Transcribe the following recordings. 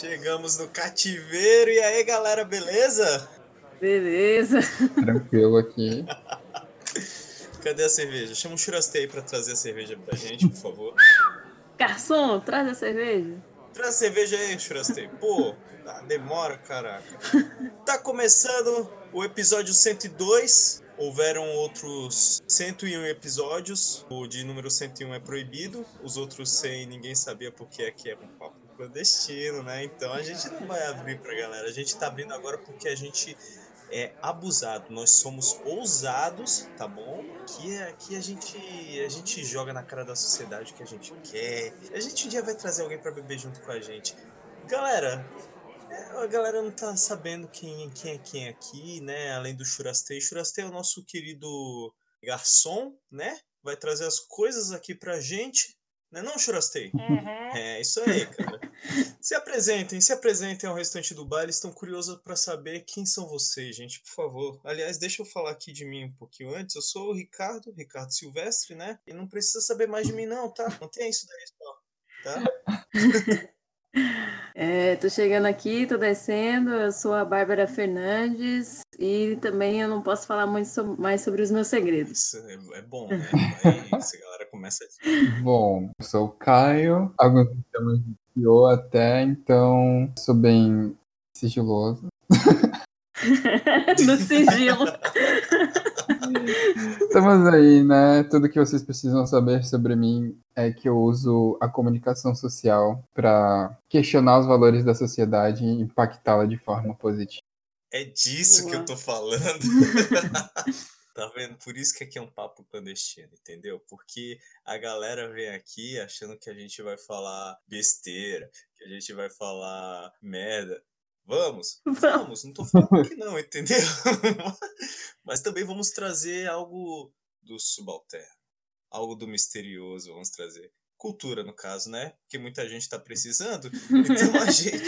Chegamos no cativeiro. E aí, galera, beleza? Beleza. Tranquilo aqui. Cadê a cerveja? Chama um churrastei pra trazer a cerveja pra gente, por favor. Garçom, traz a cerveja. Traz a cerveja aí, churrastei. Pô, tá, demora, caraca. Tá começando o episódio 102. Houveram outros 101 episódios. O de número 101 é proibido. Os outros 100 ninguém sabia porque aqui é um papo clandestino, né? Então a gente não vai abrir pra galera. A gente tá abrindo agora porque a gente é abusado. Nós somos ousados, tá bom? Que aqui a gente a gente joga na cara da sociedade o que a gente quer. A gente um dia vai trazer alguém para beber junto com a gente. Galera, é, a galera não tá sabendo quem, quem é quem aqui, né? Além do Churastei. Churastei é o nosso querido garçom, né? Vai trazer as coisas aqui pra gente. Né não, Churastei? Uhum. É, isso aí, cara. Se apresentem, se apresentem ao restante do baile. Estão curiosos para saber quem são vocês, gente, por favor. Aliás, deixa eu falar aqui de mim um pouquinho antes. Eu sou o Ricardo, Ricardo Silvestre, né? E não precisa saber mais de mim, não, tá? Não tem isso daí só, tá? É, tô chegando aqui, tô descendo. Eu sou a Bárbara Fernandes e também eu não posso falar muito so- mais sobre os meus segredos. Isso é, é bom, né? Aí essa galera começa a Bom, eu sou o Caio. Alguns me chamam de Pio até, então sou bem sigiloso. no sigilo. Estamos aí, né? Tudo que vocês precisam saber sobre mim é que eu uso a comunicação social para questionar os valores da sociedade e impactá-la de forma positiva. É disso que eu tô falando. tá vendo? Por isso que aqui é um papo clandestino, entendeu? Porque a galera vem aqui achando que a gente vai falar besteira, que a gente vai falar merda. Vamos? Vamos, não tô falando que não, entendeu? Mas também vamos trazer algo do subalterno, algo do misterioso, vamos trazer. Cultura, no caso, né? Porque muita gente tá precisando, então a gente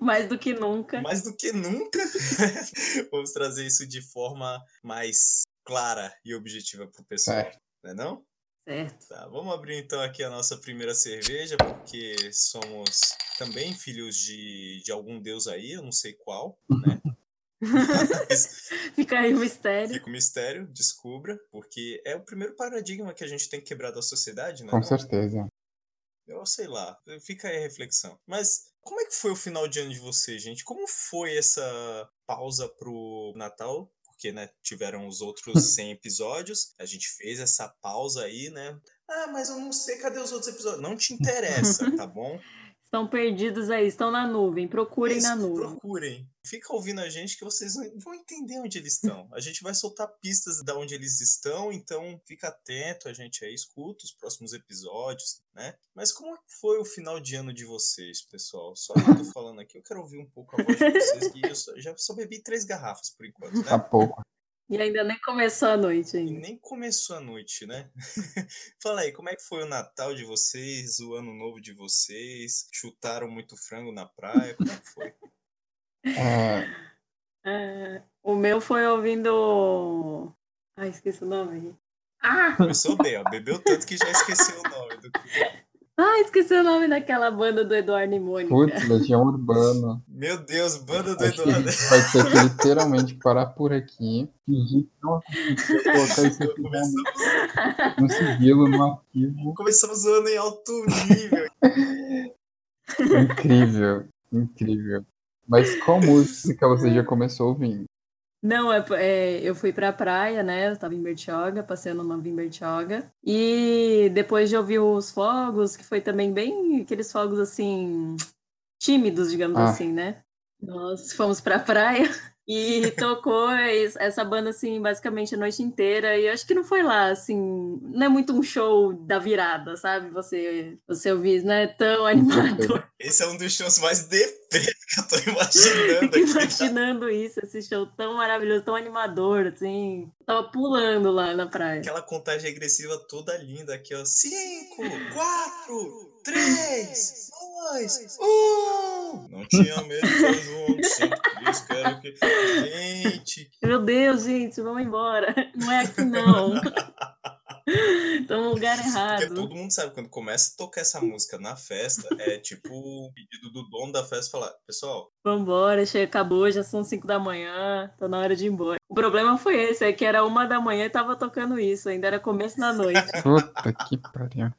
Mais do que nunca. mais do que nunca, vamos trazer isso de forma mais clara e objetiva pro pessoal, Certo. né não? Certo. Tá, vamos abrir então aqui a nossa primeira cerveja, porque somos também filhos de, de algum deus aí, eu não sei qual, né? Fica aí o mistério. fica o mistério, descubra, porque é o primeiro paradigma que a gente tem que quebrar da sociedade, né? Com certeza. Eu sei lá, fica aí a reflexão. Mas como é que foi o final de ano de vocês, gente? Como foi essa pausa pro Natal? Porque, né, tiveram os outros 100 episódios, a gente fez essa pausa aí, né? Ah, mas eu não sei, cadê os outros episódios? Não te interessa, tá bom? Estão perdidos aí, estão na nuvem. Procurem Isso, na nuvem. Procurem. Fica ouvindo a gente que vocês vão entender onde eles estão. A gente vai soltar pistas de onde eles estão, então fica atento, a gente aí escuta os próximos episódios, né? Mas como é que foi o final de ano de vocês, pessoal? Só eu tô falando aqui, eu quero ouvir um pouco a voz de vocês, que eu só- já só bebi três garrafas por enquanto, Há né? pouco. E ainda nem começou a noite E ainda. nem começou a noite, né? Fala aí, como é que foi o Natal de vocês, o ano novo de vocês? Chutaram muito frango na praia? Como é que foi? É, o meu foi ouvindo. Ai, esqueci o nome. Ah! Começou bem, ó. Bebeu tanto que já esqueceu o nome do Ah, esqueci o nome daquela banda do Eduardo e Mônica. putz, Legião Urbana. Meu Deus, banda do Acho que Eduardo. vai ter que literalmente parar por aqui, fingir que não aconteceu, colocar isso aqui Começamos, no sigilo, no arquivo. começamos o ano em alto nível. Incrível, incrível. Mas qual música você já começou ouvindo? Não, é, é, eu fui pra praia, né? Eu tava em Bertioga, passeando numa em Bertioga. E depois de ouvir os fogos, que foi também bem aqueles fogos assim, tímidos, digamos Ah. assim, né? Nós fomos pra praia e tocou es- essa banda assim, basicamente a noite inteira. E eu acho que não foi lá, assim, não é muito um show da virada, sabe? Você, você ouvir, não é tão animador. Esse é um dos shows mais deprê que eu tô imaginando aqui. Imaginando isso, esse show tão maravilhoso, tão animador, assim. Tava pulando lá na praia. Aquela contagem regressiva toda linda aqui, ó. Cinco, quatro, três, dois, um. Não tinha medo de junto, sempre por isso quero que... Gente, Meu Deus, gente, vamos embora. Não é aqui não. Estão no lugar Porque errado. todo mundo sabe, quando começa a tocar essa música na festa, é tipo o pedido do dono da festa falar, pessoal, Vambora, chega, acabou, já são 5 da manhã, tá na hora de ir embora. O problema foi esse, é que era uma da manhã e tava tocando isso, ainda era começo da noite. Puta que pariu.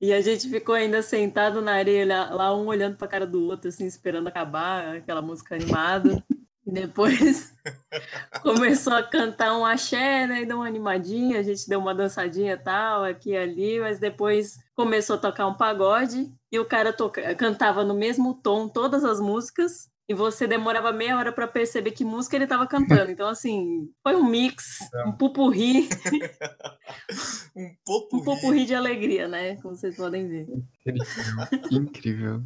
E a gente ficou ainda sentado na areia, lá- um olhando pra cara do outro, assim, esperando acabar aquela música animada. E depois começou a cantar um axé, né? E deu uma animadinha, a gente deu uma dançadinha tal, aqui e ali, mas depois começou a tocar um pagode e o cara toca- cantava no mesmo tom todas as músicas. E você demorava meia hora pra perceber que música ele tava cantando. Então, assim, foi um mix, um pupurri, um pouco um pupurri de alegria, né? Como vocês podem ver. Incrível. Incrível.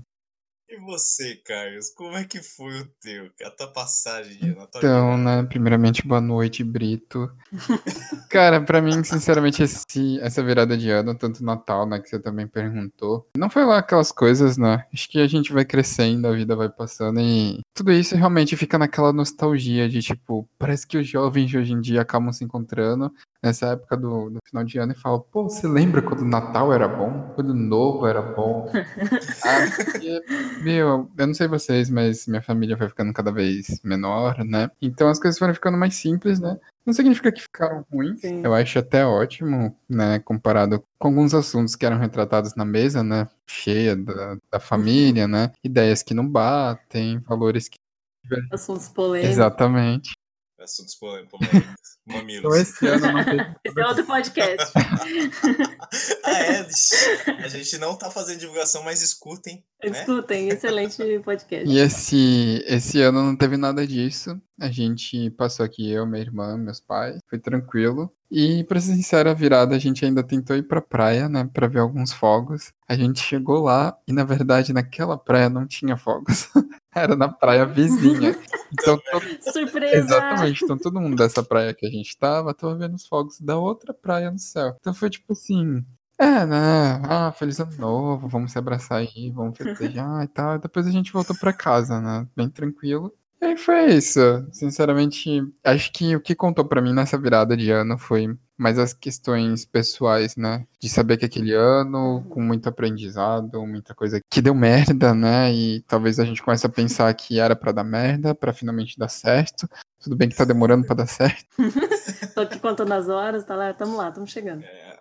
E você, Carlos, como é que foi o teu? A tua passagem de Natal? Então, né, primeiramente, boa noite, Brito. Cara, pra mim, sinceramente, esse, essa virada de ano, tanto Natal, né, que você também perguntou, não foi lá aquelas coisas, né? Acho que a gente vai crescendo, a vida vai passando e tudo isso realmente fica naquela nostalgia de, tipo, parece que os jovens de hoje em dia acabam se encontrando nessa época do, do final de ano e falam, pô, você lembra quando o Natal era bom? Quando o Novo era bom? ah, porque meu, eu não sei vocês, mas minha família foi ficando cada vez menor, né? Então as coisas foram ficando mais simples, né? Não significa que ficaram ruins. Sim. Eu acho até ótimo, né? Comparado com alguns assuntos que eram retratados na mesa, né? Cheia da, da família, né? Ideias que não batem, valores que. Assuntos polêmicos. Exatamente. Assuntos polê- polêmicos. Mamilos. Então esse ano não teve. Esse é outro podcast. ah, é? A gente não tá fazendo divulgação, mas escutem. Né? Escutem, excelente podcast. E esse, esse ano não teve nada disso. A gente passou aqui, eu, minha irmã, meus pais. Foi tranquilo. E, pra ser sincero, a virada a gente ainda tentou ir pra praia, né? Pra ver alguns fogos. A gente chegou lá e, na verdade, naquela praia não tinha fogos. Era na praia vizinha. Então, to- Surpresa! exatamente. Então, todo mundo dessa praia que a gente tava, tava vendo os fogos da outra praia no céu. Então, foi tipo assim. É, né? Ah, feliz ano novo, vamos se abraçar aí, vamos festejar e tal. Depois a gente voltou pra casa, né? Bem tranquilo. E aí foi isso. Sinceramente, acho que o que contou pra mim nessa virada de ano foi mais as questões pessoais, né? De saber que aquele ano, com muito aprendizado, muita coisa que deu merda, né? E talvez a gente comece a pensar que era pra dar merda, pra finalmente dar certo. Tudo bem que tá demorando pra dar certo. Tô aqui contando as horas, tá lá, tamo lá, tamo chegando. É,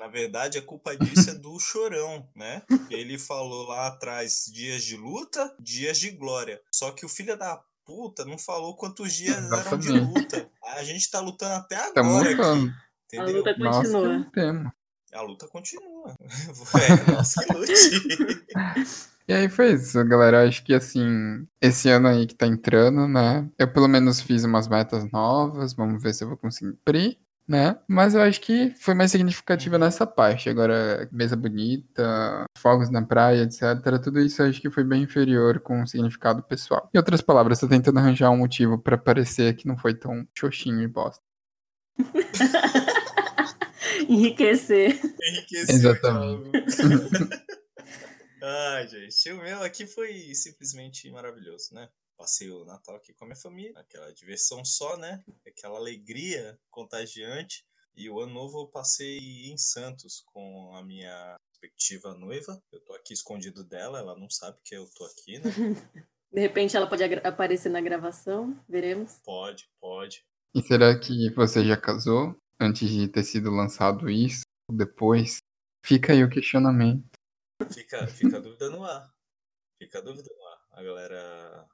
na verdade, a culpa disso é do chorão, né? Ele falou lá atrás dias de luta, dias de glória. Só que o filho da puta não falou quantos dias eram de Exatamente. luta. A gente tá lutando até Tamo agora lutando. aqui. A Entendeu? luta Nós que continua. A luta continua. É, nós que lute. E aí foi isso, galera. Acho que assim, esse ano aí que tá entrando, né? Eu pelo menos fiz umas metas novas, vamos ver se eu vou conseguir cumprir, né? Mas eu acho que foi mais significativa nessa parte. Agora, mesa bonita, fogos na praia, etc. Tudo isso eu acho que foi bem inferior com o significado pessoal. Em outras palavras, tô tentando arranjar um motivo pra parecer que não foi tão xoxinho e bosta. Enriquecer. Enriqueceu Exatamente. Ai, gente. O meu aqui foi simplesmente maravilhoso, né? Passei o Natal aqui com a minha família, aquela diversão só, né? Aquela alegria contagiante. E o ano novo eu passei em Santos com a minha respectiva noiva. Eu tô aqui escondido dela, ela não sabe que eu tô aqui, né? De repente ela pode aparecer na gravação, veremos. Pode, pode. E será que você já casou antes de ter sido lançado isso? Ou depois? Fica aí o questionamento. Fica, fica a dúvida no ar. Fica a dúvida no ar. A galera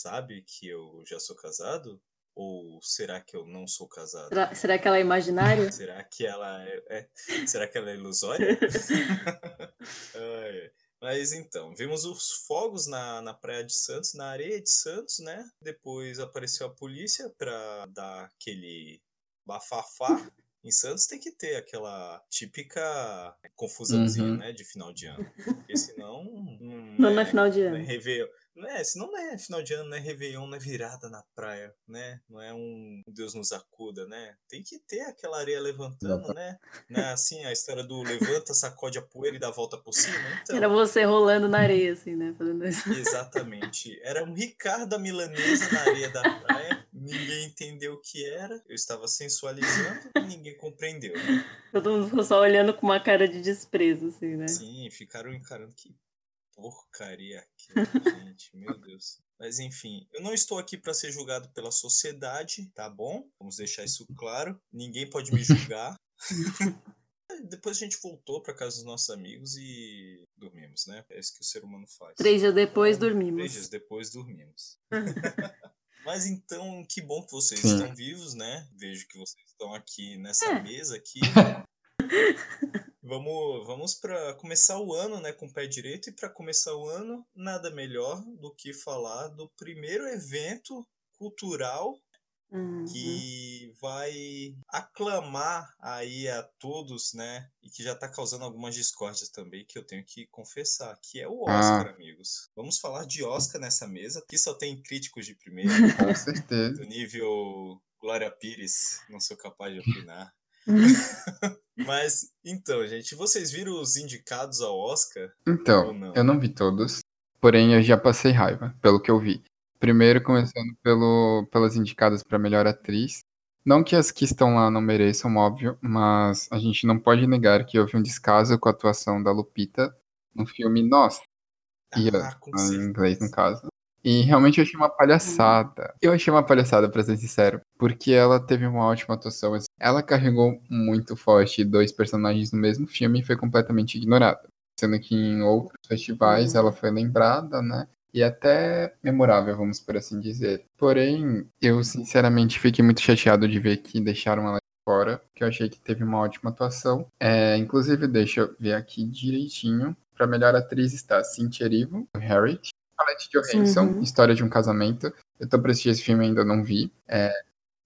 sabe que eu já sou casado? Ou será que eu não sou casado? Será, será que ela é imaginária? Será que ela é, é- será que ela é ilusória? Ai. Mas então, vimos os fogos na, na praia de Santos, na areia de Santos, né? Depois apareceu a polícia pra dar aquele bafafá. Em Santos tem que ter aquela típica confusãozinha, Uhum. né? De final de ano. Porque senão. Não é final de não é ano. Réveillon. Não é, senão não é final de ano, não é Réveillon, não é virada na praia, né? Não é um Deus nos acuda, né? Tem que ter aquela areia levantando, né? É assim a história do levanta, sacode a poeira e dá a volta por cima? Então, Era você rolando na areia, assim, né? Fazendo isso. exatamente. Era um Ricardo a milanesa na areia da praia, ninguém entendeu o que era, eu estava sensualizando e ninguém compreendeu. Todo mundo ficou só olhando com uma cara de desprezo, assim, né? Sim, ficaram encarando que porcaria aquilo, gente, meu Deus. Mas enfim, eu não estou aqui para ser julgado pela sociedade, tá bom? Vamos deixar isso claro. Ninguém pode me julgar. Depois a gente voltou para casa dos nossos amigos e dormimos, né? É isso que o ser humano faz. Três dias depois Então, dormimos. Três dias depois dormimos. Mas então, que bom que vocês Sim. estão vivos, né? Vejo que vocês estão aqui nessa É. mesa aqui. vamos vamos para começar o ano, né, com o pé direito e para começar o ano, nada melhor do que falar do primeiro evento cultural Uhum. que vai aclamar aí a todos, né? E que já tá causando algumas discórdias também, que eu tenho que confessar, que é o Oscar, amigos. Vamos falar de Oscar nessa mesa. Aqui só tem críticos de primeira, Com certeza. do nível Glória Pires, não sou capaz de opinar. Mas, então, gente, vocês viram os indicados ao Oscar? Então, não? eu não vi todos, porém eu já passei raiva, pelo que eu vi. Primeiro, começando pelo, pelas indicadas para melhor atriz. Não que as que estão lá não mereçam, óbvio, mas a gente não pode negar que houve um descaso com a atuação da Lupita no filme Nós, Ah, com em inglês no caso. E realmente eu achei uma palhaçada. Eu achei uma palhaçada, pra ser sincero, porque ela teve uma ótima atuação. assim. Ela carregou muito forte dois personagens no mesmo filme e foi completamente ignorada. Sendo que em outros festivais ela foi lembrada, né? E até memorável, vamos por assim dizer. Porém, eu sinceramente fiquei muito chateado de ver que deixaram ela fora, que eu achei que teve uma ótima atuação. É, inclusive, deixa eu ver aqui direitinho. Pra melhor atriz está Cynthia Erivo, Harriet. Scarlett Johansson, Uhum. História de um Casamento. Eu tô pra assistir esse filme ainda não vi. É,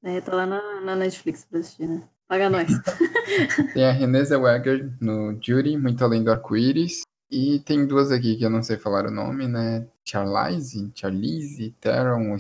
É, tá lá na, na Netflix pra assistir, né? Paga nós. tem a Renée Zellweger no Judy, Muito Além do Arco-Íris. E tem duas aqui que eu não sei falar o nome, né? Charlize, Charlize, Theron,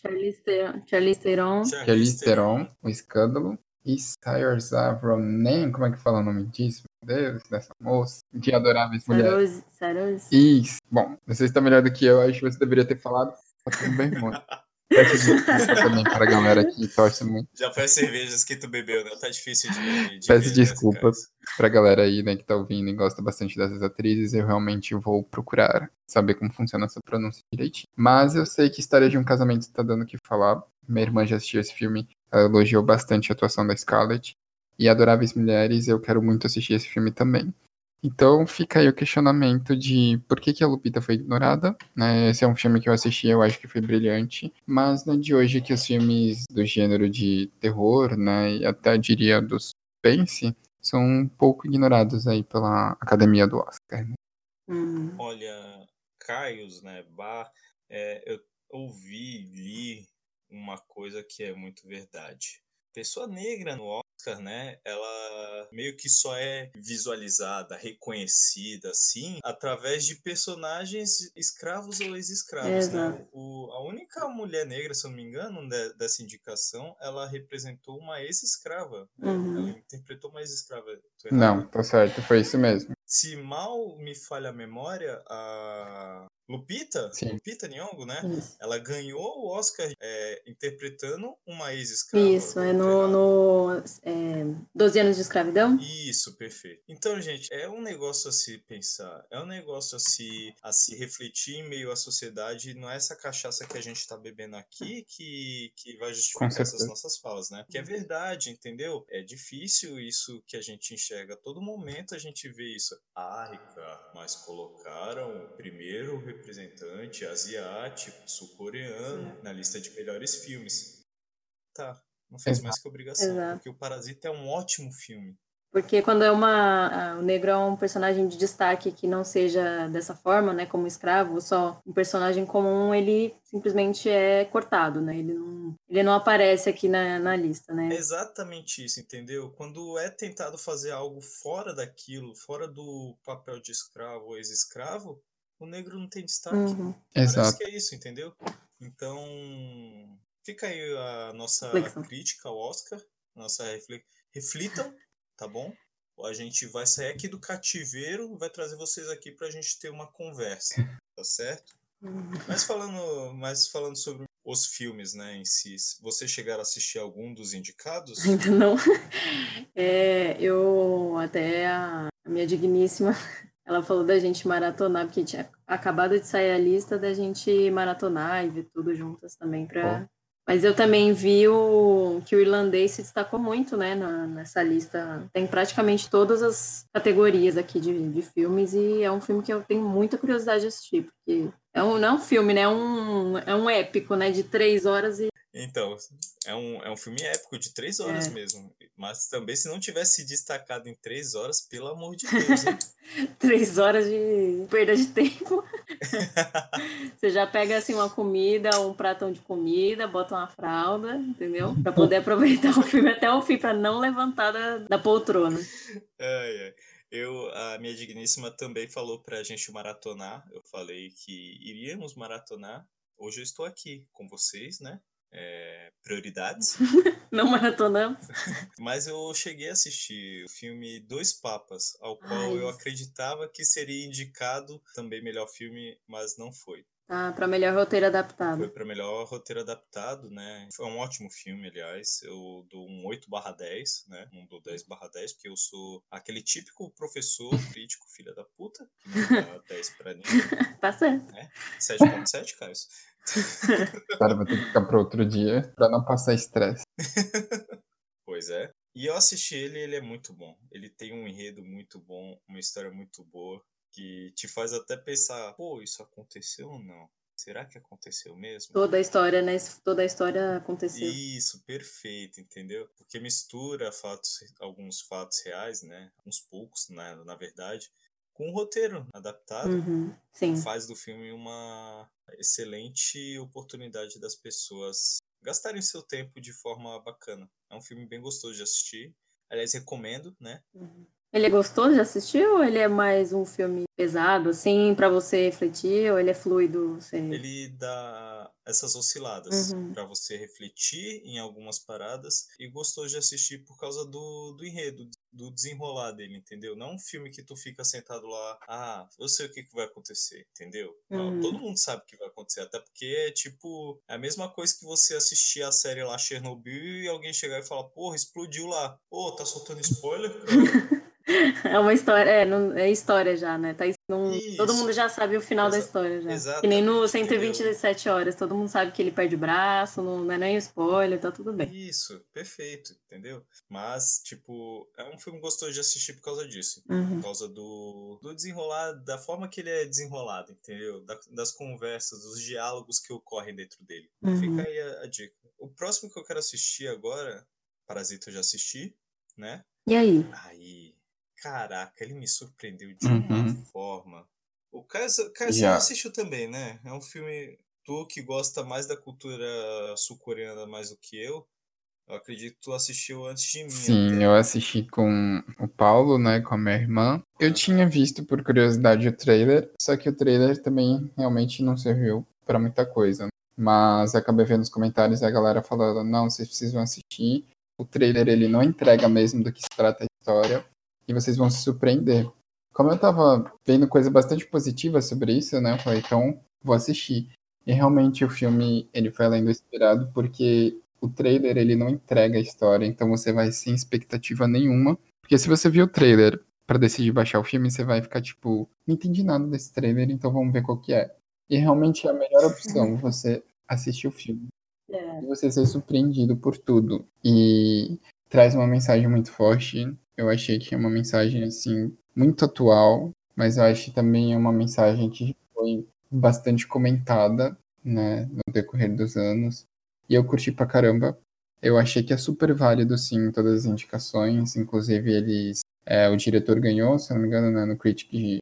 Charlize Theron. Charlize Theron. Charlize Theron, O Escândalo. E Saoirse Ronan, como é que fala o nome disso? Meu Deus, dessa moça. De Adoráveis Mulheres. Saroz. Isso. Bom, você está melhor do que eu, acho que você deveria ter falado. Tá tudo bem, amor. Peço desculpa também para a galera que torce muito. Já foi as cervejas que tu bebeu, né? Tá difícil de. de Peço ver, desculpa. né, cara? Pra galera aí, né, que tá ouvindo e gosta bastante dessas atrizes, eu realmente vou procurar saber como funciona essa pronúncia direitinho. Mas eu sei que História de um Casamento tá dando o que falar. Minha irmã já assistiu esse filme, ela elogiou bastante a atuação da Scarlett. E Adoráveis Mulheres, eu quero muito assistir esse filme também. Então fica aí o questionamento de por que, que a Lupita foi ignorada. né? Esse é um filme que eu assisti, eu acho que foi brilhante. Mas não é de hoje que os filmes do gênero de terror, né, e até diria do suspense, são um pouco ignorados aí pela academia do Oscar. né? Hum. Olha, Caios, né? Bar, é, eu ouvi, li uma coisa que é muito verdade. Pessoa negra no Oscar, né? Ela meio que só é visualizada, reconhecida, assim, através de personagens escravos ou ex-escravos, né? O, a única mulher negra, se eu não me engano, de- dessa indicação, ela representou uma ex-escrava. né? Uhum. Ela interpretou uma ex-escrava. Não, tá certo, foi isso mesmo. Se mal me falha a memória, a Lupita, Sim. Lupita Nyong'o, né? Isso. Ela ganhou o Oscar é, interpretando uma ex-escrava. Isso, é no, no é, 12 anos de escravidão? Isso, perfeito. Então, gente, é um negócio a se pensar, é um negócio a se, a se refletir em meio à sociedade. Não é essa cachaça que a gente tá bebendo aqui que, que vai justificar essas nossas falas, né? Que é verdade, entendeu? É difícil isso que a gente enxerga. A todo momento a gente vê isso. Ah, Ricardo, mas colocaram o primeiro representante asiático, sul-coreano, na lista de melhores filmes. Tá. Não fez Exato. mais que obrigação, Exato. porque o Parasita é um ótimo filme. Porque quando é uma. O negro é um personagem de destaque que não seja dessa forma, né? Como escravo, só um personagem comum, ele simplesmente é cortado, né? Ele não, ele não aparece aqui na, na lista, É né? exatamente isso, entendeu? Quando é tentado fazer algo fora daquilo, fora do papel de escravo ou ex-escravo, o negro não tem destaque. Uhum. Parece Exato. que é isso, entendeu? Então, fica aí a nossa Reflexão. crítica ao Oscar, nossa refle... reflitam, tá bom? A gente vai sair aqui do cativeiro, vai trazer vocês aqui pra gente ter uma conversa, tá certo? Uhum. Mas falando, mas falando sobre os filmes, né, em si. Você chegaram a assistir algum dos indicados? Ainda não. É, eu até a minha digníssima, ela falou da gente maratonar, porque tinha acabado de sair a lista da gente maratonar e ver tudo juntas também para mas eu também vi o, que o irlandês se destacou muito, né, na, nessa lista. Tem praticamente todas as categorias aqui de, de filmes e é um filme que eu tenho muita curiosidade de assistir, porque é um, não é um filme, né, é um, é um épico, né, de três horas e então, é um, é um filme épico de três horas é. mesmo. Mas também, se não tivesse destacado em três horas, pelo amor de Deus. três horas de perda de tempo. Você já pega assim uma comida, um pratão de comida, bota uma fralda, entendeu? Para poder aproveitar o filme até o fim, para não levantar da, da poltrona. Ai, ai. Eu, a minha digníssima também falou pra gente maratonar. Eu falei que iríamos maratonar. Hoje eu estou aqui com vocês, né? É, prioridades. Não maratonamos. Mas eu cheguei a assistir o filme Dois Papas, ao qual Ai. eu acreditava que seria indicado também melhor filme, mas não foi. Ah, para melhor roteiro adaptado. Foi para melhor roteiro adaptado, né? Foi um ótimo filme, aliás. Eu dou um 8/10, né? Não dou 10/10, porque eu sou aquele típico professor crítico filha da puta, que não dá 10 para ninguém. tá certo. Né? 7.7, Caio? Cara, vou ter que ficar para outro dia para não passar estresse. pois é. E eu assisti ele, ele é muito bom. Ele tem um enredo muito bom, uma história muito boa, que te faz até pensar, pô, isso aconteceu ou não? Será que aconteceu mesmo? Toda a história, né? Toda a história aconteceu. Isso, perfeito, entendeu? Porque mistura fatos, alguns fatos reais, né? Uns poucos, né? na verdade, com um roteiro adaptado, uhum, faz do filme uma excelente oportunidade das pessoas gastarem seu tempo de forma bacana. É um filme bem gostoso de assistir. Aliás, recomendo, né? Uhum. Ele é gostoso de assistir ou ele é mais um filme pesado, assim, para você refletir, ou ele é fluido? Você... Ele dá essas osciladas uhum. para você refletir em algumas paradas e gostoso de assistir por causa do, do enredo, do desenrolar dele, entendeu? Não um filme que tu fica sentado lá, ah, eu sei o que, que vai acontecer, entendeu? Uhum. Não, todo mundo sabe o que vai acontecer, até porque é tipo, é a mesma coisa que você assistir a série lá Chernobyl e alguém chegar e falar, porra, explodiu lá. Pô, tá soltando spoiler? É uma história, é, não, é história já, né? Tá, não, todo mundo já sabe o final Exa da história já. Exatamente. Que nem no 127 horas, todo mundo sabe que ele perde o braço, não, não é nem spoiler, tá tudo bem. Isso, perfeito, entendeu? Mas, tipo, é um filme gostoso de assistir por causa disso. Uhum. Por causa do, do desenrolar, da forma que ele é desenrolado, entendeu? Da, das conversas, dos diálogos que ocorrem dentro dele. Uhum. Fica aí a, a dica. O próximo que eu quero assistir agora, Parasita eu já assisti, né? E aí? Aí, caraca, ele me surpreendeu de uhum. uma forma. O Caio, Caio já assistiu também, né? É um filme. Tu que gosta mais da cultura sul-coreana mais do que eu, eu acredito que tu assistiu antes de mim. Sim, até. eu assisti com o Paulo, né, com a minha irmã. Eu tinha visto por curiosidade o trailer, só que o trailer também realmente não serviu para muita coisa. Mas acabei vendo os comentários e a galera falando: não, vocês precisam assistir. O trailer ele não entrega mesmo do que se trata a história e vocês vão se surpreender. Como eu tava vendo coisa bastante positiva sobre isso, né? Eu falei, então vou assistir. E realmente o filme ele foi além do esperado porque o trailer ele não entrega a história, então você vai sem expectativa nenhuma. Porque se você viu o trailer para decidir baixar o filme, você vai ficar tipo, não entendi nada desse trailer, então vamos ver qual que é. E realmente é a melhor opção você assistir o filme. É. E você ser surpreendido por tudo. E traz uma mensagem muito forte eu achei que é uma mensagem, assim, muito atual, mas eu acho que também é uma mensagem que foi bastante comentada, né, no decorrer dos anos. E eu curti pra caramba. Eu achei que é super válido, sim, todas as indicações. Inclusive, eles. É, o diretor ganhou, se não me engano, né, no Critic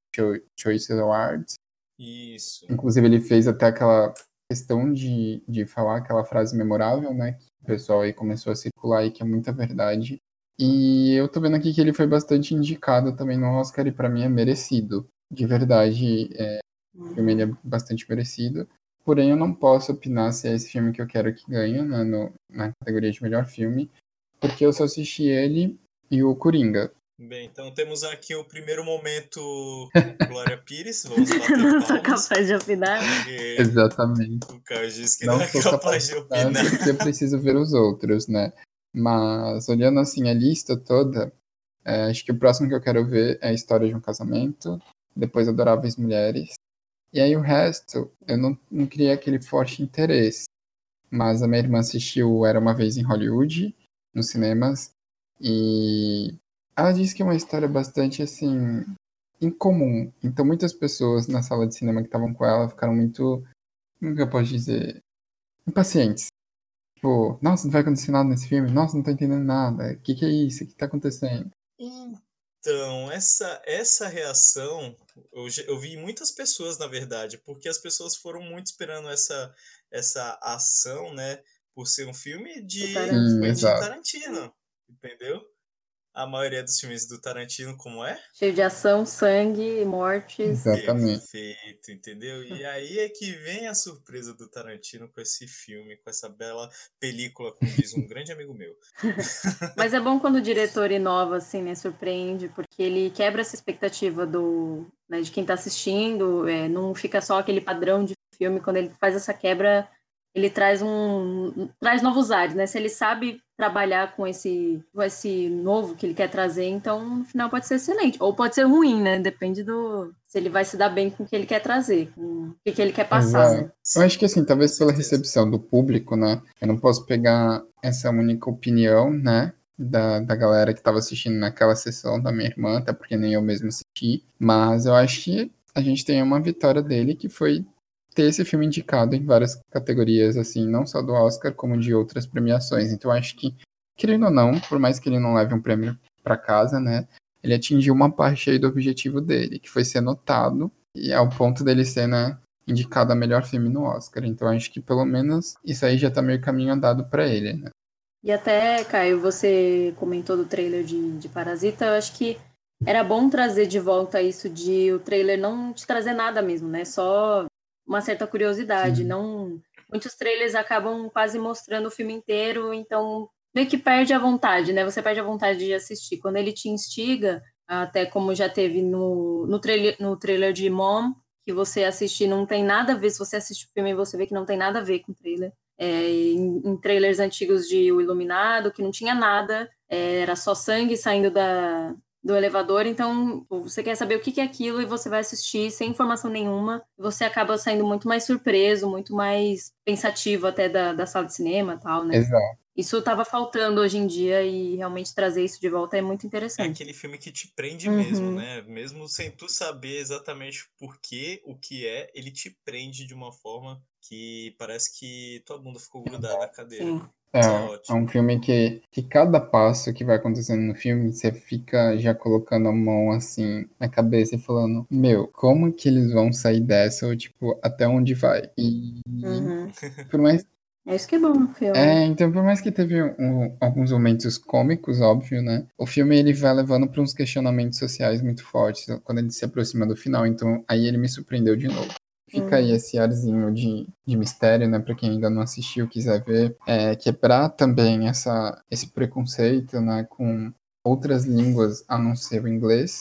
Choice Awards. Isso. Inclusive, ele fez até aquela questão de, de falar aquela frase memorável, né? Que o pessoal aí começou a circular e que é muita verdade. E eu tô vendo aqui que ele foi bastante indicado também no Oscar e para mim é merecido. De verdade, é, o filme ele é bastante merecido. Porém, eu não posso opinar se é esse filme que eu quero que ganhe né, no, na categoria de melhor filme, porque eu só assisti ele e o Coringa. Bem, então temos aqui o primeiro momento Glória Pires. Vamos bater não sou capaz de opinar. Exatamente. O Carlos disse que Não não, é sou capaz de capaz opinar. porque eu preciso ver os outros, né? Mas olhando assim a lista toda, é, acho que o próximo que eu quero ver é a história de um casamento, depois Adoráveis Mulheres. E aí o resto, eu não, não criei aquele forte interesse. Mas a minha irmã assistiu Era Uma Vez em Hollywood, nos cinemas, e ela disse que é uma história bastante assim incomum. Então muitas pessoas na sala de cinema que estavam com ela ficaram muito, como que eu posso dizer, impacientes. Tipo, nossa, não vai acontecer nada nesse filme, nossa, não tô entendendo nada. O que, que é isso? O que tá acontecendo? Então, essa, essa reação, eu, eu vi muitas pessoas, na verdade, porque as pessoas foram muito esperando essa, essa ação, né? Por ser um filme de Tarantino. Quentin Exato. Tarantino, entendeu? A maioria dos filmes do Tarantino, como é? Cheio de ação, sangue, mortes. Exatamente. Perfeito, entendeu? E aí é que vem a surpresa do Tarantino com esse filme, com essa bela película, como diz um grande amigo meu. Mas é bom quando o diretor inova, assim, né? Surpreende, porque ele quebra essa expectativa do, né, de quem tá assistindo, é, não fica só aquele padrão de filme. Quando ele faz essa quebra, ele traz um. traz novos ares, né? Se ele sabe trabalhar com esse, com esse novo que ele quer trazer, então no final pode ser excelente. Ou pode ser ruim, né? Depende do. Se ele vai se dar bem com o que ele quer trazer, com o que que ele quer passar, né? Eu acho que assim, talvez pela recepção do público, né? Eu não posso pegar essa única opinião, né? Da, da galera que estava assistindo naquela sessão da minha irmã, até porque nem eu mesmo assisti. Mas eu acho que a gente tem uma vitória dele que foi ter esse filme indicado em várias categorias, assim, não só do Oscar, como de outras premiações. Então acho que, querendo ou não, por mais que ele não leve um prêmio para casa, né? Ele atingiu uma parte aí do objetivo dele, que foi ser notado, e ao ponto dele ser, né? indicado a melhor filme no Oscar. Então acho que pelo menos isso aí já tá meio caminho andado pra ele, né? E até, Caio, você comentou do trailer de, de Parasita, eu acho que era bom trazer de volta isso de o trailer não te trazer nada mesmo, né? Só uma certa curiosidade. Sim. Não, muitos trailers acabam quase mostrando o filme inteiro, então meio que perde a vontade, né? Você perde a vontade de assistir. Quando ele te instiga, até como já teve no, no, trailer, no trailer de Mom, que você assiste não tem nada a ver, se você assiste o filme você vê que não tem nada a ver com o trailer. É, em, em trailers antigos de O Iluminado, que não tinha nada, é, era só sangue saindo da, do elevador, então você quer saber o que é aquilo e você vai assistir sem informação nenhuma, você acaba saindo muito mais surpreso, muito mais pensativo até da, da sala de cinema e tal, né? Exato. Isso estava faltando hoje em dia e realmente trazer isso de volta é muito É interessante. aquele filme que te prende Uhum. mesmo, né? Mesmo sem tu saber exatamente por que, o que é, ele te prende de uma forma que parece que tua bunda ficou grudada na cadeira. Sim. É, é é um filme que, que cada passo que vai acontecendo no filme, você fica já colocando a mão assim na cabeça e falando, meu, como que eles vão sair dessa? Ou tipo, até onde vai? E Uhum. por mais É isso que é bom no filme. É, então por mais que teve um- alguns momentos cômicos, óbvio, né? O filme ele vai levando para uns questionamentos sociais muito fortes quando ele se aproxima do final. Então aí ele me surpreendeu de novo. Fica aí Uhum. esse arzinho de, de mistério, né? Para quem ainda não assistiu, quiser ver, é, quebrar também essa, esse preconceito, né? Com outras línguas a não ser o inglês.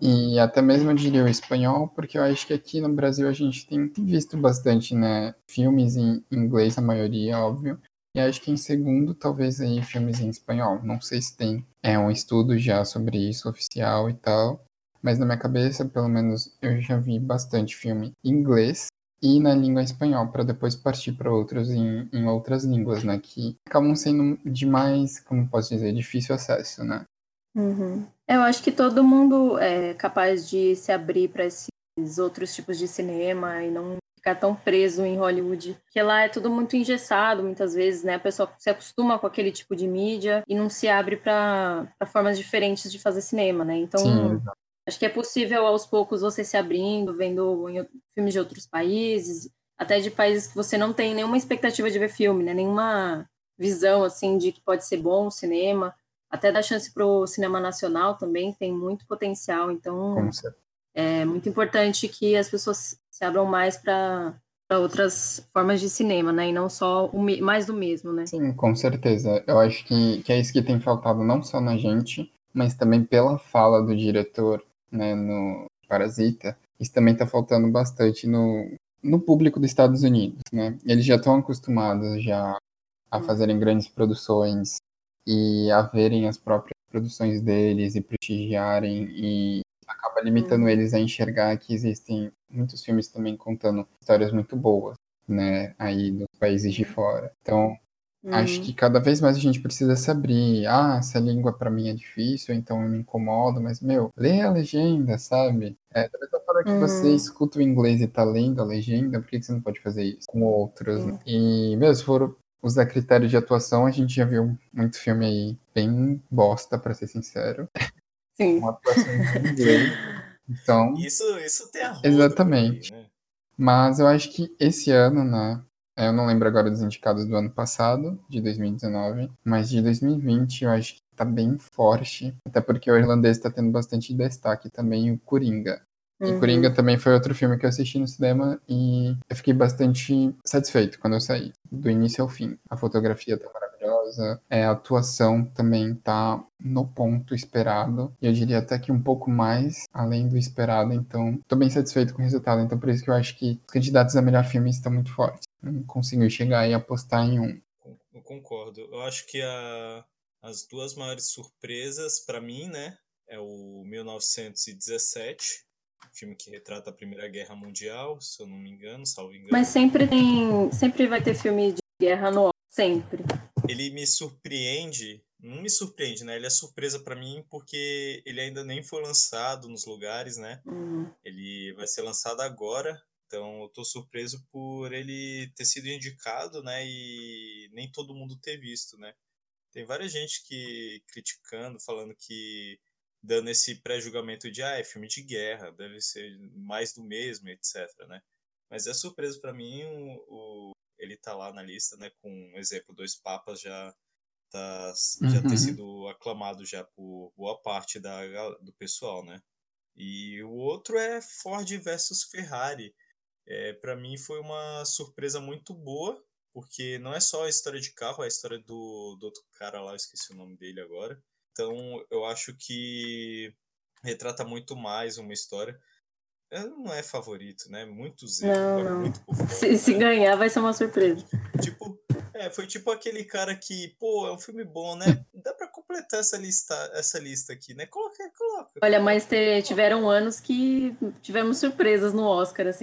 E até mesmo eu diria o espanhol, porque eu acho que aqui no Brasil a gente tem visto bastante, né, filmes em inglês, a maioria, óbvio. E acho que em segundo, talvez aí filmes em espanhol. Não sei se tem é, um estudo já sobre isso oficial e tal. Mas na minha cabeça, pelo menos, eu já vi bastante filme em inglês e na língua espanhol, para depois partir para outros em, em outras línguas, né? Que acabam sendo de mais, como posso dizer, difícil acesso, né? Uhum. Eu acho que todo mundo é capaz de se abrir para esses outros tipos de cinema e não ficar tão preso em Hollywood, porque lá é tudo muito engessado, muitas vezes, né? A pessoa se acostuma com aquele tipo de mídia e não se abre para formas diferentes de fazer cinema, né? Então, Sim, acho que é possível aos poucos você se abrindo, vendo filmes de outros países, até de países que você não tem nenhuma expectativa de ver filme, né? Nenhuma visão assim de que pode ser bom o cinema, até dar chance para o cinema nacional também tem muito potencial. Então é muito importante que as pessoas se abram mais para outras formas de cinema, né? E não só o mais do mesmo, né? Sim, com certeza. Eu acho que, que é isso que tem faltado não só na gente, mas também pela fala do diretor, né, no Parasita, isso também está faltando bastante no, no público dos Estados Unidos, né? Eles já estão acostumados já a fazerem grandes produções e a verem as próprias produções deles e prestigiarem e acaba limitando Hum. eles a enxergar que existem muitos filmes também contando histórias muito boas, né, aí dos países de fora. Então, acho Uhum. que cada vez mais a gente precisa se abrir. Ah, essa língua pra mim é difícil, então eu me incomodo, mas, meu, lê a legenda, sabe? É, da mesma forma que você Uhum. escuta o inglês e tá lendo a legenda, por que que você não pode fazer isso com outros? né? E, meu, se for usar critério de atuação, a gente já viu muito filme aí bem bosta, pra ser sincero. Sim. Uma atuação em inglês. Então, Isso, isso tem a Exatamente. né? mas eu acho que esse ano, né? Eu não lembro agora dos indicados do ano passado, de 2019, mas de 2020 eu acho que tá bem forte. Até porque o irlandês tá tendo bastante destaque também, o Coringa. E Uhum. Coringa também foi outro filme que eu assisti no cinema e eu fiquei bastante satisfeito quando eu saí, do início ao fim. A fotografia tá maravilhosa, é, a atuação também tá no ponto esperado, e eu diria até que um pouco mais além do esperado, então tô bem satisfeito com o resultado. Então por isso que eu acho que os candidatos a melhor filme estão muito fortes. Não consegui chegar e apostar em um. Eu concordo. Eu acho que a- as duas maiores surpresas pra mim, né, é o 1917, filme que retrata a Primeira Guerra Mundial, se eu não me engano, salvo engano. Mas sempre tem. Sempre vai ter filme de guerra no. Sempre. Ele me surpreende, não me surpreende, né? Ele é surpresa pra mim porque ele ainda nem foi lançado nos lugares, né? Uhum. Ele vai ser lançado agora, então eu tô surpreso por ele ter sido indicado, né? E nem todo mundo ter visto, né? Tem várias gente que criticando, falando que dando esse pré-julgamento de ah, é filme de guerra, deve ser mais do mesmo, etc, né? Mas é surpresa pra mim o, o- ele tá lá na lista, né, com exemplo Dois Papas já tá já Uhum. ter sido aclamado já por boa parte da do pessoal, né? E o outro é Ford versus Ferrari. É, para mim foi uma surpresa muito boa, porque não é só a história de carro, é a história do, do outro cara lá, eu esqueci o nome dele agora. Então eu acho que retrata muito mais uma história. É, Não é favorito, né? Muitos erros, Se, se né? ganhar, vai ser uma surpresa. Tipo, é, foi tipo aquele cara que, pô, é um filme bom, né? Dá pra completar essa lista, essa lista aqui, né? Coloca, coloca. Olha, mas te- tiveram anos que tivemos surpresas no Oscar, assim.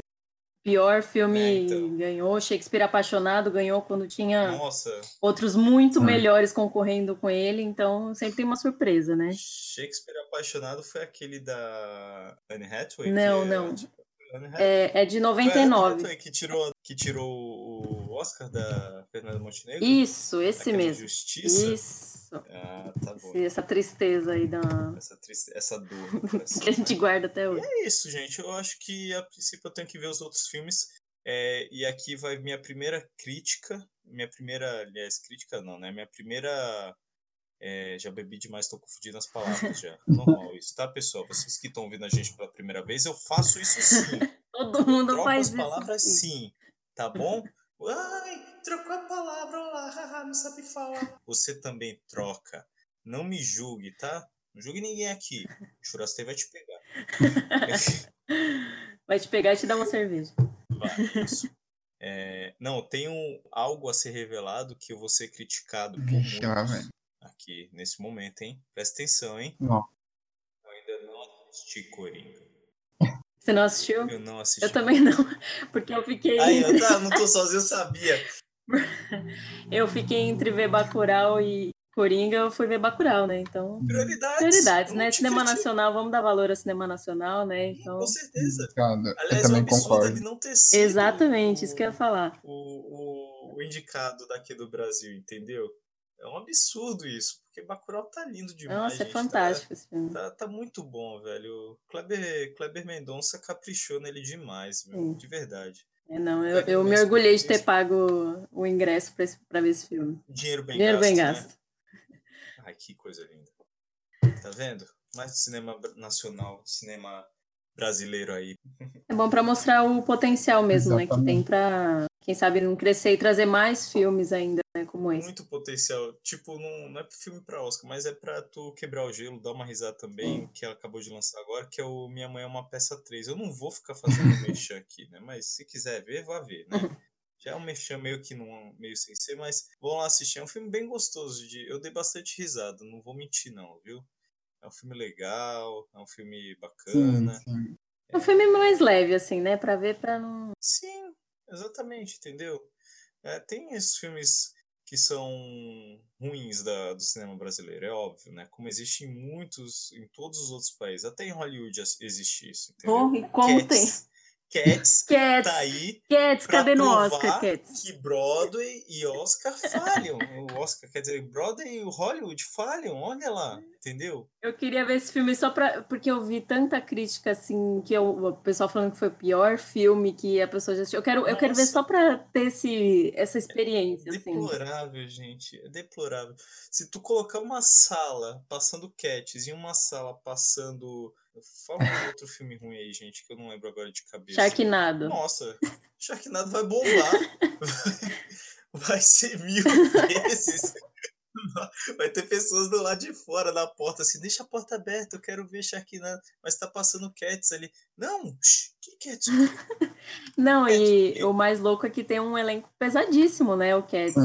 Pior filme É, então. ganhou, Shakespeare Apaixonado ganhou quando tinha Nossa, outros muito Sim. melhores concorrendo com ele, então sempre tem uma surpresa, né? Shakespeare Apaixonado foi aquele da Anne Hathaway? Não, que não. É, tipo, Anne Hathaway. É, é de Foi a Anne 99. Hathaway que tirou, que tirou o Oscar da Fernanda Montenegro? Isso, esse Aquela mesmo. Justiça? Isso. Ah, tá bom. Esse- essa tristeza aí da... Essa, triste, essa dor coração. que a gente guarda até hoje. É isso, gente. Eu acho que a princípio eu tenho que ver os outros filmes. É, e aqui vai minha primeira crítica. Minha primeira, aliás, crítica não, né? Minha primeira. é, já bebi demais, tô confundindo as palavras já. Normal isso, tá, pessoal? Vocês que estão ouvindo a gente pela primeira vez, eu faço isso sim. Todo mundo Troco faz as isso. palavras sim. sim, tá bom? Ai, trocou a palavra, olha lá, haha, não sabe falar. Você também troca. Não me julgue, tá? Não julgue ninguém aqui. O Churastei vai te pegar. Vai te pegar e te dar uma cerveja. Vai, isso. É, não, tem um, algo a ser revelado que eu vou ser criticado por Vixe, lá, muitos aqui nesse momento, hein? Presta atenção, hein? Ó, Eu ainda não assisti Coringa. Você não assistiu? Eu não assisti. Eu também não, porque eu fiquei, Aí, eu tá, não tô sozinho, eu sabia. eu fiquei entre ver Bacurau e Coringa, eu fui ver Bacurau, né? Então, Prioridades. prioridades, Eu né? Cinema nacional, vamos dar valor a cinema nacional, né? Então, Com certeza. Eu Aliás, é um também absurdo concordo. ele não ter sido exatamente, o, isso que eu ia falar. o, o, o indicado daqui do Brasil, entendeu? É um absurdo isso, porque Bacurau tá lindo demais, Nossa, é gente, tá- fantástico esse filme. Tá, tá muito bom, velho. Kleber, Kleber Mendonça caprichou nele demais, meu. De verdade. É, não, eu, eu me orgulhei de ter pago o ingresso pra, esse- pra ver esse filme. Dinheiro bem Dinheiro gasto. bem né? gasto. Ai, que coisa linda. Tá vendo? Mais cinema nacional, cinema brasileiro aí. É bom pra mostrar o potencial mesmo, né? Que tem Exatamente. Quem sabe não crescer e trazer mais filmes ainda, né, como esse. Muito potencial. Tipo, não, não é filme pra Oscar, mas é pra tu quebrar o gelo, dar uma risada também, Hum. que ela acabou de lançar agora, que é o Minha Mãe é uma Peça 3. Eu não vou ficar fazendo mexer aqui, né? Mas se quiser ver, vá ver, né? Já é um mexer meio que não, meio sem ser, mas vão lá assistir. É um filme bem gostoso. De, eu dei bastante risada, não vou mentir, não, viu? É um filme legal, é um filme Sim, bacana. sim. É um filme mais leve, assim, né? Pra ver, pra não. Sim, exatamente, entendeu? É, tem esses filmes que são ruins da, do cinema brasileiro, é óbvio, né? Como existe em muitos, em todos os outros países. Até em Hollywood existe isso, entendeu? Oh, como tem? Cats, Cats Cats, tá aí Cats, cadê no Oscar, Cats? que Broadway e Oscar falham. o Oscar, quer dizer, Broadway e Hollywood falham, olha lá, entendeu? Eu queria ver esse filme só pra. Porque eu vi tanta crítica, assim, que eu, o pessoal falando que foi o pior filme que a pessoa já assistiu. Eu quero, eu quero ver só pra ter esse, essa experiência, assim. Deplorável, gente. É deplorável. Se tu colocar uma sala passando Cats e uma sala passando. Fala um outro filme ruim aí, gente, que eu não lembro agora de cabeça. Sharknado. Nossa, Sharknado vai bombar. Vai ser mil vezes. Vai ter pessoas do lado de fora da porta assim, deixa a porta aberta, eu quero ver Sharknado. Mas tá passando Cats ali. Não, shh, que Cats? Não, É, e tipo, o mais louco é que tem um elenco pesadíssimo, né? O Cats.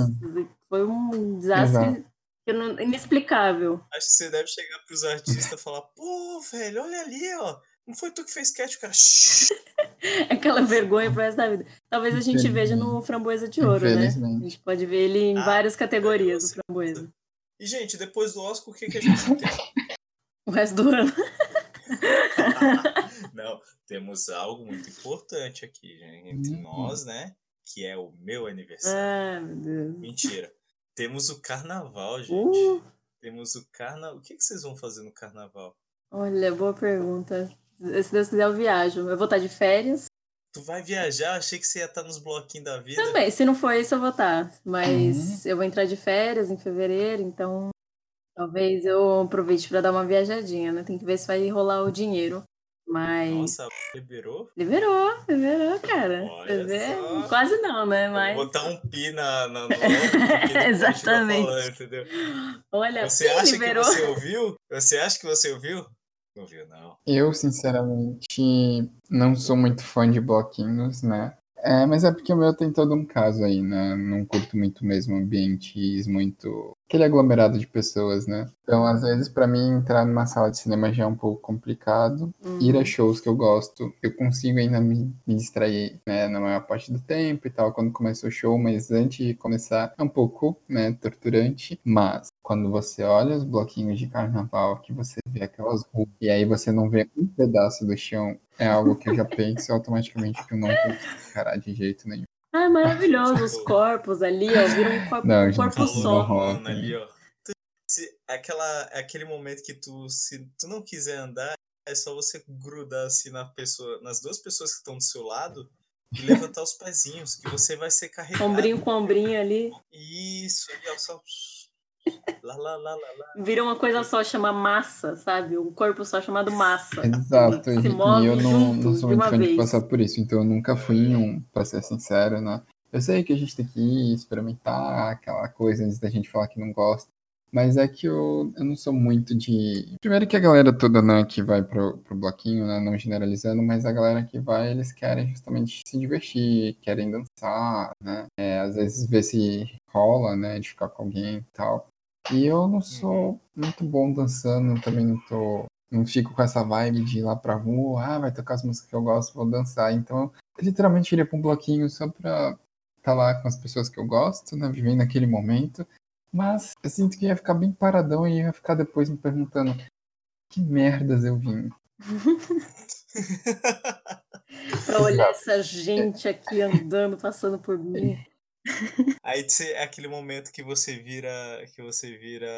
Foi um desastre Exato. que inexplicável. Acho que você deve chegar pros artistas e falar, pô, velho, olha ali, ó. Não foi tu que fez Cat, o cara. "Shh". Aquela vergonha pro resto da vida. Talvez a gente veja no Framboesa de Ouro, né? A gente pode ver ele em Ah, várias categorias do você- Framboesa. E, gente, depois do Oscar, o que, que a gente tem? O resto do ano. Não, temos algo muito importante aqui, gente, entre Hum. nós, né? Que é o meu aniversário. Ah, meu Deus. Mentira. Temos o carnaval, gente. Uh, Temos o carnaval. O que, que vocês vão fazer no carnaval? olha, boa pergunta. Se Deus quiser, eu viajo. Eu vou estar de férias. Tu vai viajar? Achei que você ia estar nos bloquinhos da vida. Também, se não for isso, eu vou estar. Mas eu vou entrar de férias em fevereiro, então talvez eu aproveite para dar uma viajadinha, né? Tem que ver se vai rolar o dinheiro. Mas Nossa, liberou? liberou, liberou, cara. Só. Quase não, né? Mas Vou botar um pi na, na, ficar Exatamente. falando, entendeu? olha, Você acha liberou. que você ouviu? Você acha que você ouviu? Não não. Eu, sinceramente, não sou muito fã de bloquinhos, né? É, mas é porque o meu tem todo um caso aí, né? Não curto muito mesmo ambientes muito. Aquele aglomerado de pessoas, né? Então, às vezes, pra mim, entrar numa sala de cinema já é um pouco complicado. Uhum. Ir a shows que eu gosto, eu consigo ainda me, me distrair, né? Na maior parte do tempo e tal, quando começa o show, mas antes de começar é um pouco, né? Torturante. Mas quando você olha os bloquinhos de carnaval, que você vê aquelas ruas, e aí você não vê um pedaço do chão, é algo que eu já penso automaticamente que eu não consigo encarar de jeito nenhum. Ah, maravilhoso. Os corpos ali, ó, viram um corpo, Não, um corpo só. Mano, ali, ó. Tu- se, aquela, aquele momento que tu, se tu não quiser andar, é só você grudar assim na pessoa, nas duas pessoas que estão do seu lado e levantar os pezinhos, que você vai ser carregado. Ombrinho com ombrinho ali. Isso, ali, ó, só. Lá, lá, lá, lá, lá. Vira uma coisa só, chama massa, sabe? Um corpo só chamado massa. Exato, e, se e move eu não, junto não sou de muito uma fã de passar por isso, então eu nunca fui em um, pra ser sincero, né? Eu sei que a gente tem que experimentar aquela coisa antes da gente falar que não gosta, mas é que eu, eu não sou muito de. Primeiro que a galera toda né, que vai pro, pro bloquinho, né, não generalizando, mas a galera que vai, eles querem justamente se divertir, querem dançar, né? É, às vezes ver se rola, né, de ficar com alguém e tal. E eu não sou muito bom dançando, também não tô não fico com essa vibe de ir lá pra rua, ah, vai tocar as músicas que eu gosto, vou dançar. Então, eu literalmente iria pra um bloquinho só pra estar lá com as pessoas que eu gosto, né, vivendo aquele momento. Mas eu sinto que ia ficar bem paradão e ia ficar depois me perguntando que merdas eu vim. Pra olhar essa gente aqui andando, passando por mim. Aí é aquele momento que você vira. Que você vira.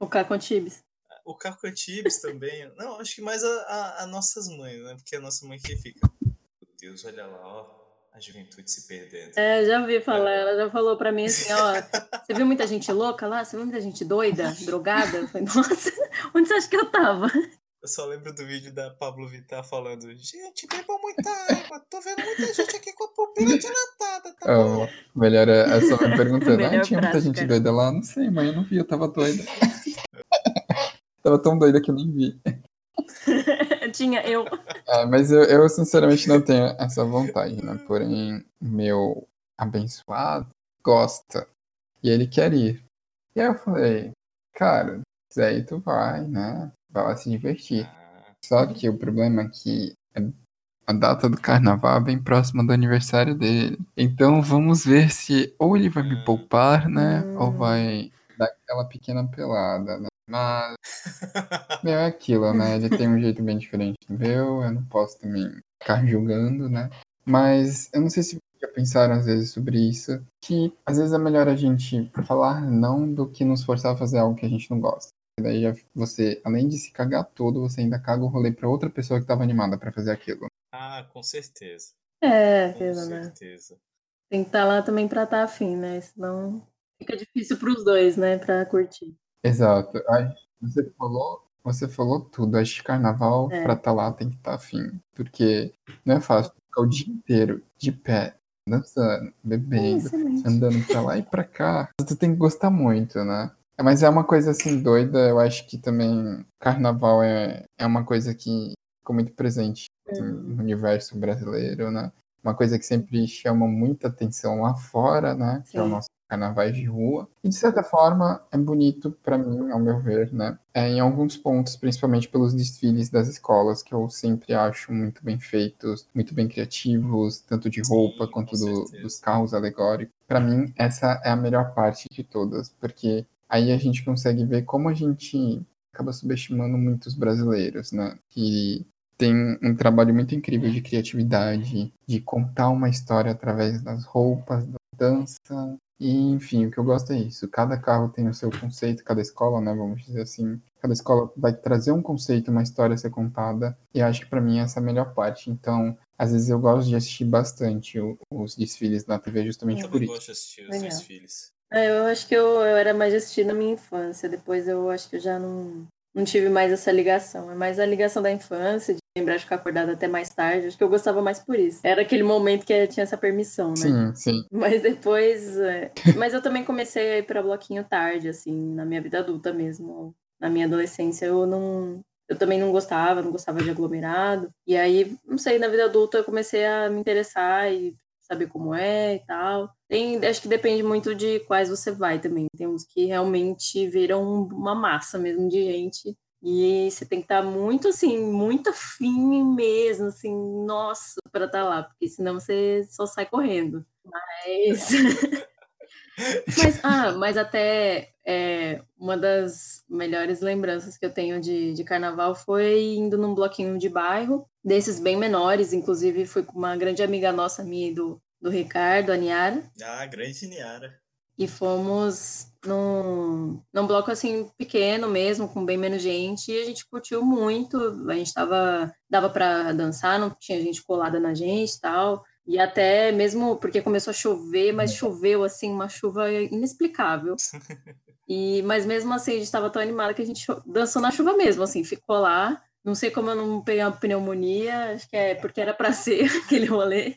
O Caco Antibes. O Caco Antibes também. Não, acho que mais a, a, a nossas mães, né? Porque a nossa mãe que fica. Meu Deus, olha lá, ó. A juventude se perdendo. É, já ouvi falar. Ela já falou pra mim assim, ó. Você viu muita gente louca lá? Você viu muita gente doida, drogada? Eu falei, nossa, onde você acha que eu tava? Eu só lembro do vídeo da Pablo Vittar falando: Gente, bebam muita água. Tô vendo muita gente aqui com a pupila dilatada, tá bom? Oh, melhor é é só me perguntando. Ah, tinha muita gente cara. doida lá? Não sei, mas eu não vi, eu tava doida. tava tão doida que eu nem vi. Tinha eu. É, mas eu, eu sinceramente não tenho essa vontade, né? Porém, meu abençoado gosta. E ele quer ir. E aí eu falei, cara, ir, tu vai, né? Vai lá se divertir. Só que o problema é que a data do carnaval é bem próxima do aniversário dele. Então vamos ver se ou ele vai me poupar, né? Ou Hum. vai dar aquela pequena pelada, né? Mas, meu, é aquilo, né? Ele tem um jeito bem diferente do meu, eu não posso também ficar julgando, né? Mas eu não sei se já pensaram às vezes sobre isso, que às vezes é melhor a gente falar não do que nos forçar a fazer algo que a gente não gosta. E daí já- você, além de se cagar todo, você ainda caga o rolê pra outra pessoa que tava animada pra fazer aquilo. ah, com certeza. É, Com né? certeza. Tem que estar lá também pra estar afim, né? Senão fica difícil pros dois, né? Pra curtir. Exato. Ai, você falou, você falou tudo. Acho que carnaval, É. pra estar lá, tem que estar afim. Porque não é fácil ficar o dia inteiro de pé, dançando, É bebendo, excelente. andando pra lá e pra cá. Tu tem que gostar muito, né? Mas é uma coisa assim doida, eu acho que também carnaval é, é uma coisa que ficou muito presente assim, no universo brasileiro, né? Uma coisa que sempre chama muita atenção lá fora, né? Que é o Sim. nosso carnavais de rua. E de certa forma é bonito pra mim, ao meu ver, né? É, em alguns pontos, principalmente pelos desfiles das escolas, que eu sempre acho muito bem feitos, muito bem criativos, tanto de Sim, roupa com quanto do- dos carros alegóricos. Pra mim, essa é a melhor parte de todas, porque aí a gente consegue ver como a gente acaba subestimando muitos brasileiros, né? Que tem um trabalho muito incrível de criatividade, de contar uma história através das roupas, da dança. E, enfim, o que eu gosto é isso. Cada carro tem o seu conceito, cada escola, né? Vamos dizer assim. Cada escola vai trazer um conceito, uma história a ser contada. E eu acho que pra mim essa é a melhor parte. Então, às vezes eu gosto de assistir bastante os desfiles na TV justamente Eu por isso. gosto de assistir os Legal. desfiles. É, eu acho que eu, eu era mais de assistir na minha infância. Depois eu acho que eu já não, não tive mais essa ligação. É mais a ligação da infância, de lembrar de ficar acordada até mais tarde. Acho que eu gostava mais por isso. Era aquele momento que tinha essa permissão, né? Sim, sim. Mas depois. é, Mas eu também comecei a ir pra bloquinho tarde, assim, na minha vida adulta mesmo. Na minha adolescência eu não. Eu também não gostava, não gostava de aglomerado. E aí, não sei, na vida adulta eu comecei a me interessar e saber como é e tal. Tem, acho que depende muito de quais você vai também. Tem uns que realmente viram uma massa mesmo de gente. E você tem que estar muito assim, muito afim mesmo, assim, nossa, para estar lá, porque senão você só sai correndo. Mas. mas, ah, mas até é, uma das melhores lembranças que eu tenho de, de carnaval foi indo num bloquinho de bairro, desses bem menores, inclusive fui com uma grande amiga nossa, minha e do, do Ricardo, a Niara, Ah, grande Niara. e fomos num, num bloco assim pequeno mesmo, com bem menos gente, e a gente curtiu muito. A gente tava, dava para dançar, não tinha gente colada na gente e tal. E até mesmo porque começou a chover, mas choveu assim, uma chuva inexplicável. E, mas mesmo assim, a gente estava tão animada que a gente dançou na chuva mesmo, assim, ficou lá. Não sei como eu não peguei uma pneumonia, acho que é porque era para ser aquele rolê.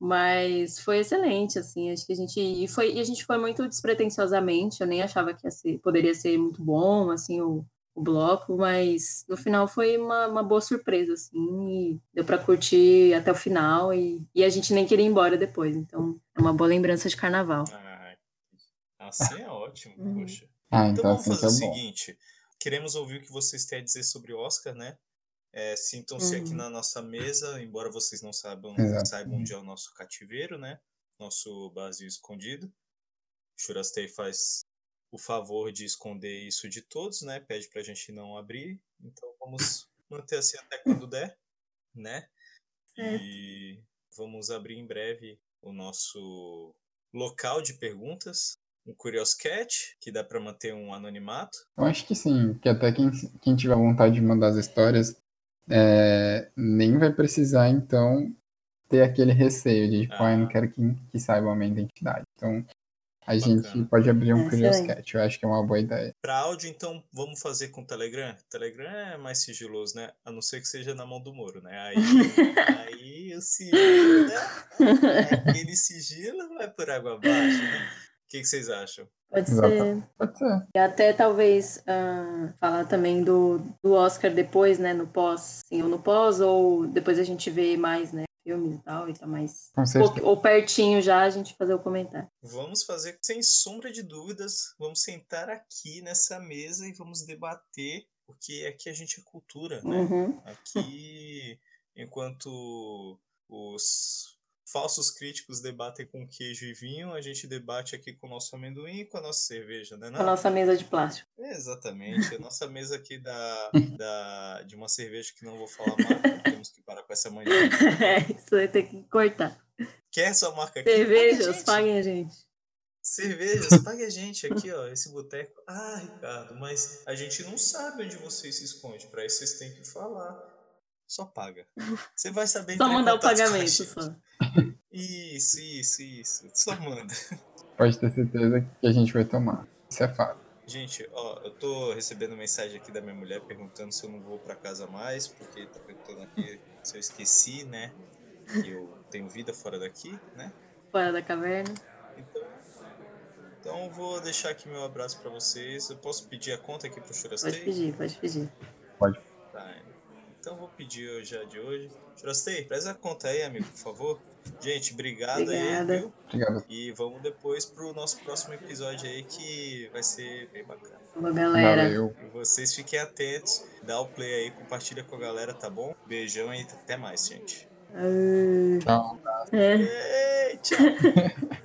Mas foi excelente, assim, acho que a gente e foi e a gente foi muito despretensiosamente, eu nem achava que ia ser, poderia ser muito bom, assim, o, o bloco, mas no final foi uma, uma boa surpresa, assim, e deu para curtir até o final e, e a gente nem queria ir embora depois, então é uma boa lembrança de carnaval. Ah, assim é ótimo, Uhum. poxa. Ah, Então então vamos assim fazer é o bom. seguinte: queremos ouvir o que vocês têm a dizer sobre o Oscar, né? É, Sintam-se aqui Uhum. na nossa mesa, embora vocês não saibam, Exato. saibam onde é o nosso cativeiro, né? Nosso Brasil escondido. Churastei faz o favor de esconder isso de todos, né? Pede pra gente não abrir. Então vamos manter assim até quando der, né? Certo. E vamos abrir em breve o nosso local de perguntas. Um Curioscat, que dá pra manter um anonimato. Eu acho que sim, que até quem, quem tiver vontade de mandar as histórias é, nem vai precisar, então, ter aquele receio de, tipo, ah, eu não Ah. quero que, que saibam a minha identidade. Então, A gente Bacana. pode abrir um É, Curious excelente. Cat, eu acho que é uma boa ideia. Pra áudio, então, vamos fazer com o Telegram? Telegram é mais sigiloso, né? A não ser que seja na mão do Moro, né? Aí, aí o sigilo, né? Aquele sigilo vai por água abaixo, né? O que, que vocês acham? Pode ser. Pode ser. E até talvez ah, falar também do, do Oscar depois, né? No pós, sim, ou no pós, ou depois a gente vê mais, né? Filmes e tal, e tá mais. Ou pertinho já a gente fazer o comentário. Vamos fazer, sem sombra de dúvidas, vamos sentar aqui nessa mesa e vamos debater, porque aqui a gente é cultura, né? Uhum. Aqui, enquanto os falsos críticos debatem com queijo e vinho, a gente debate aqui com o nosso amendoim e com a nossa cerveja, né? Com a nossa mesa de plástico. Exatamente. A nossa mesa aqui da, da, de uma cerveja que não vou falar marca, temos que parar com essa mania. é, isso vai ter que cortar. Quer sua marca aqui? Cervejas, paguem a gente. Cervejas, pague a gente aqui, ó, esse boteco. Ah, Ricardo, mas a gente não sabe onde você se esconde. Pra isso vocês têm que falar. Só paga. Você vai saber Só mandar o pagamento só. Isso, isso, isso. Só manda. Pode ter certeza que a gente vai tomar. Isso é fato. Gente, ó, eu tô recebendo mensagem aqui da minha mulher perguntando se eu não vou pra casa mais, porque tá perguntando aqui se eu esqueci, né? Que eu tenho vida fora daqui, né? Fora da caverna. Então, então eu vou deixar aqui meu abraço pra vocês. Eu posso pedir a conta aqui pro Pode Churastei? pedir, pode pedir. Tá, então vou pedir já de hoje. Churastei, presta a conta aí, amigo, por favor. Gente, obrigado Obrigada. aí, viu? Obrigado. E vamos depois pro nosso próximo episódio aí que vai ser bem bacana. Falou, galera. Valeu. E vocês fiquem atentos, dá o play aí, compartilha com a galera, tá bom? Beijão e até mais, gente. Ah, Tchau. é. Ei, tchau!